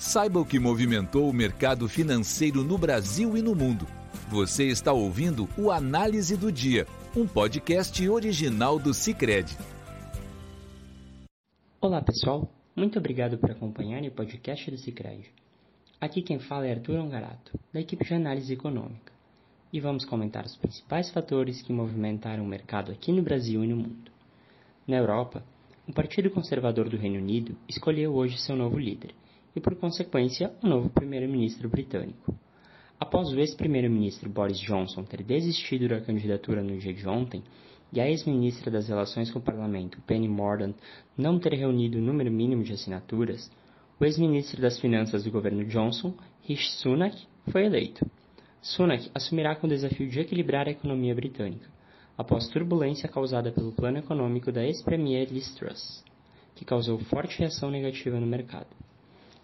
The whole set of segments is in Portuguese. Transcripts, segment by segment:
Saiba o que movimentou o mercado financeiro no Brasil e no mundo. Você está ouvindo o Análise do Dia, um podcast original do Cicred. Olá pessoal, muito obrigado por acompanhar o podcast do Cicred. Aqui quem fala é Arthur Ongarato, da equipe de análise econômica, e vamos comentar os principais fatores que movimentaram o mercado aqui no Brasil e no mundo. Na Europa, o Partido Conservador do Reino Unido escolheu hoje seu novo líder, e, por consequência, o novo primeiro-ministro britânico. Após o ex-primeiro-ministro Boris Johnson ter desistido da candidatura no dia de ontem e a ex-ministra das Relações com o Parlamento, Penny Mordaunt, não ter reunido o número mínimo de assinaturas, o ex-ministro das Finanças do governo Johnson, Rishi Sunak, foi eleito. Sunak assumirá com o desafio de equilibrar a economia britânica, após turbulência causada pelo plano econômico da ex-premier Liz Truss, que causou forte reação negativa no mercado.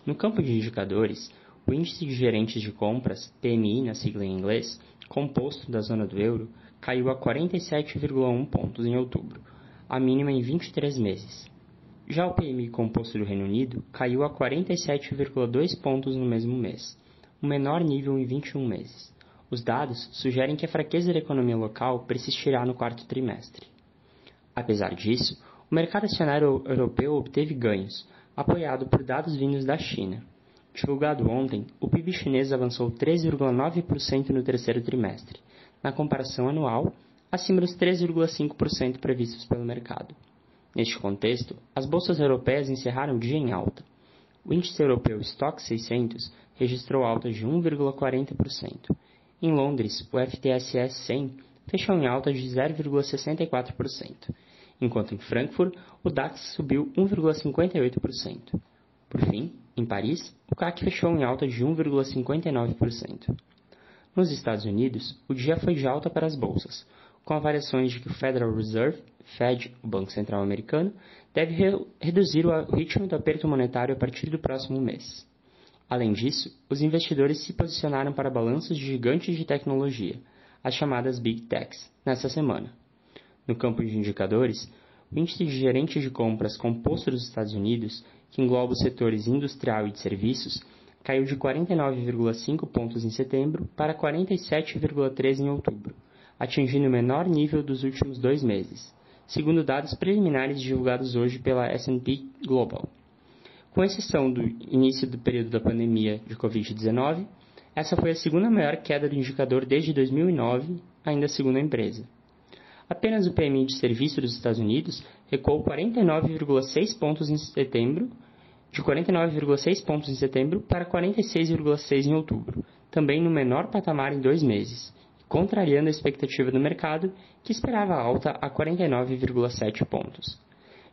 No campo de indicadores, o índice de gerentes de compras, PMI na sigla em inglês, composto da zona do euro, caiu a 47,1 pontos em outubro, a mínima em 23 meses. Já o PMI composto do Reino Unido caiu a 47,2 pontos no mesmo mês, o menor nível em 21 meses. Os dados sugerem que a fraqueza da economia local persistirá no quarto trimestre. Apesar disso, o mercado acionário europeu obteve ganhos, apoiado por dados vindos da China. Divulgado ontem, o PIB chinês avançou 3,9% no terceiro trimestre, na comparação anual, acima dos 3,5% previstos pelo mercado. Neste contexto, as bolsas europeias encerraram o dia em alta. O índice europeu Stock 600 registrou alta de 1,40%. Em Londres, o FTSE 100 fechou em alta de 0,64% enquanto em Frankfurt o DAX subiu 1,58%. Por fim, em Paris, o CAC fechou em alta de 1,59%. Nos Estados Unidos, o dia foi de alta para as bolsas, com avaliações de que o Federal Reserve, Fed, o Banco Central Americano, deve re reduzir o ritmo do aperto monetário a partir do próximo mês. Além disso, os investidores se posicionaram para balanços de gigantes de tecnologia, as chamadas Big Techs, nesta semana. No campo de indicadores, o índice de gerentes de compras composto dos Estados Unidos, que engloba os setores industrial e de serviços, caiu de 49,5 pontos em setembro para 47,3 em outubro, atingindo o menor nível dos últimos dois meses, segundo dados preliminares divulgados hoje pela S&P Global. Com exceção do início do período da pandemia de Covid-19, essa foi a segunda maior queda do indicador desde 2009, ainda segundo a empresa. Apenas o PMI de serviço dos Estados Unidos recuou 49,6 pontos em setembro, de 49,6 pontos em setembro para 46,6 em outubro, também no menor patamar em dois meses, contrariando a expectativa do mercado, que esperava alta a 49,7 pontos.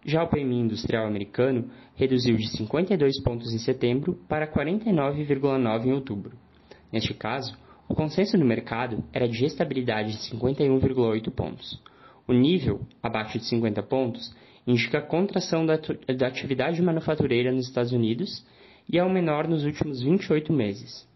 Já o PMI industrial americano reduziu de 52 pontos em setembro para 49,9 em outubro. Neste caso, o consenso do mercado era de estabilidade de 51,8 pontos. O nível, abaixo de 50 pontos, indica a contração da, da atividade manufatureira nos Estados Unidos e é o menor nos últimos 28 meses.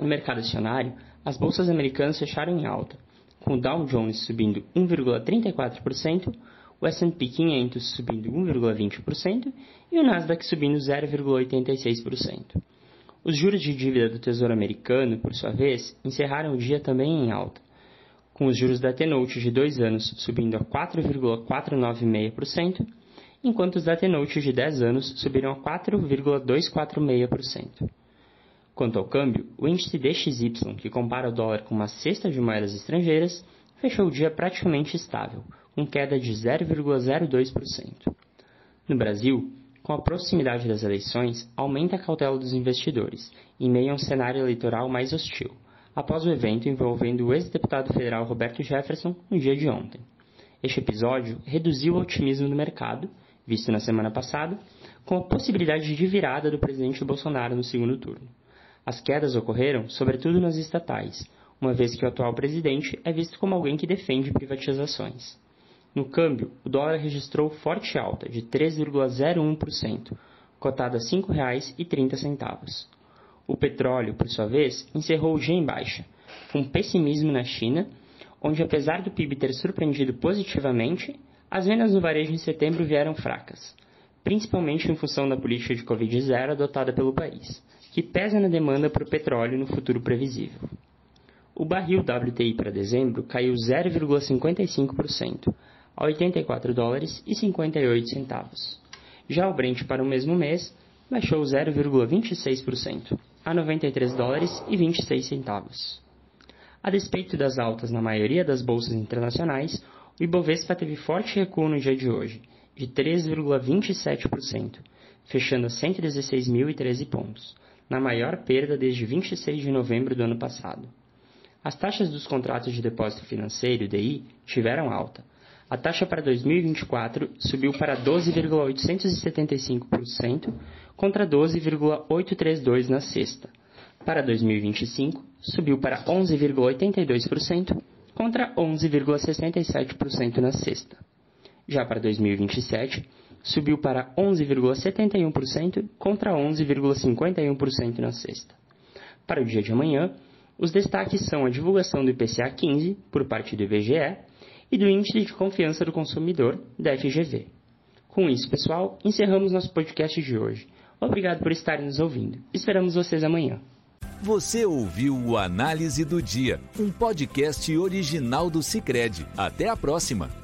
No mercado acionário, as bolsas americanas fecharam em alta, com o Dow Jones subindo 1,34%, o S&P 500 subindo 1,20% e o Nasdaq subindo 0,86%. Os juros de dívida do Tesouro Americano, por sua vez, encerraram o dia também em alta, com os juros da T-Note de 2 anos subindo a 4,496%, enquanto os da T-Note de 10 anos subiram a 4,246%. Quanto ao câmbio, o índice DXY, que compara o dólar com uma cesta de moedas estrangeiras, fechou o dia praticamente estável, com queda de 0,02%. No Brasil, com a proximidade das eleições, aumenta a cautela dos investidores, em meio a um cenário eleitoral mais hostil, após o evento envolvendo o ex-deputado federal Roberto Jefferson no dia de ontem. Este episódio reduziu o otimismo do mercado, visto na semana passada, com a possibilidade de virada do presidente Bolsonaro no segundo turno. As quedas ocorreram, sobretudo nas estatais, uma vez que o atual presidente é visto como alguém que defende privatizações. No câmbio, o dólar registrou forte alta de 3,01%, cotado a R$ 5,30. O petróleo, por sua vez, encerrou o dia em baixa, com pessimismo na China, onde apesar do PIB ter surpreendido positivamente, as vendas no varejo em setembro vieram fracas. principalmente em função da política de Covid-0 adotada pelo país, que pesa na demanda por petróleo no futuro previsível. O barril WTI para dezembro caiu 0,55%, a 84 dólares e 58 centavos. Já o Brent para o mesmo mês baixou 0,26%, a 93 dólares e 26 centavos. A despeito das altas na maioria das bolsas internacionais, o Ibovespa teve forte recuo no dia de hoje, de 3,27%, fechando a 116.013 pontos, na maior perda desde 26 de novembro do ano passado. As taxas dos contratos de depósito financeiro, DI, tiveram alta. A taxa para 2024 subiu para 12,875% contra 12,832% na sexta. Para 2025, subiu para 11,82% contra 11,67% na sexta. Já para 2027, subiu para 11,71% contra 11,51% na sexta. Para o dia de amanhã, os destaques são a divulgação do IPCA 15 por parte do IBGE e do Índice de Confiança do Consumidor, da FGV. Com isso, pessoal, encerramos nosso podcast de hoje. Obrigado por estarem nos ouvindo. Esperamos vocês amanhã. Você ouviu o Análise do Dia, um podcast original do Cicred. Até a próxima!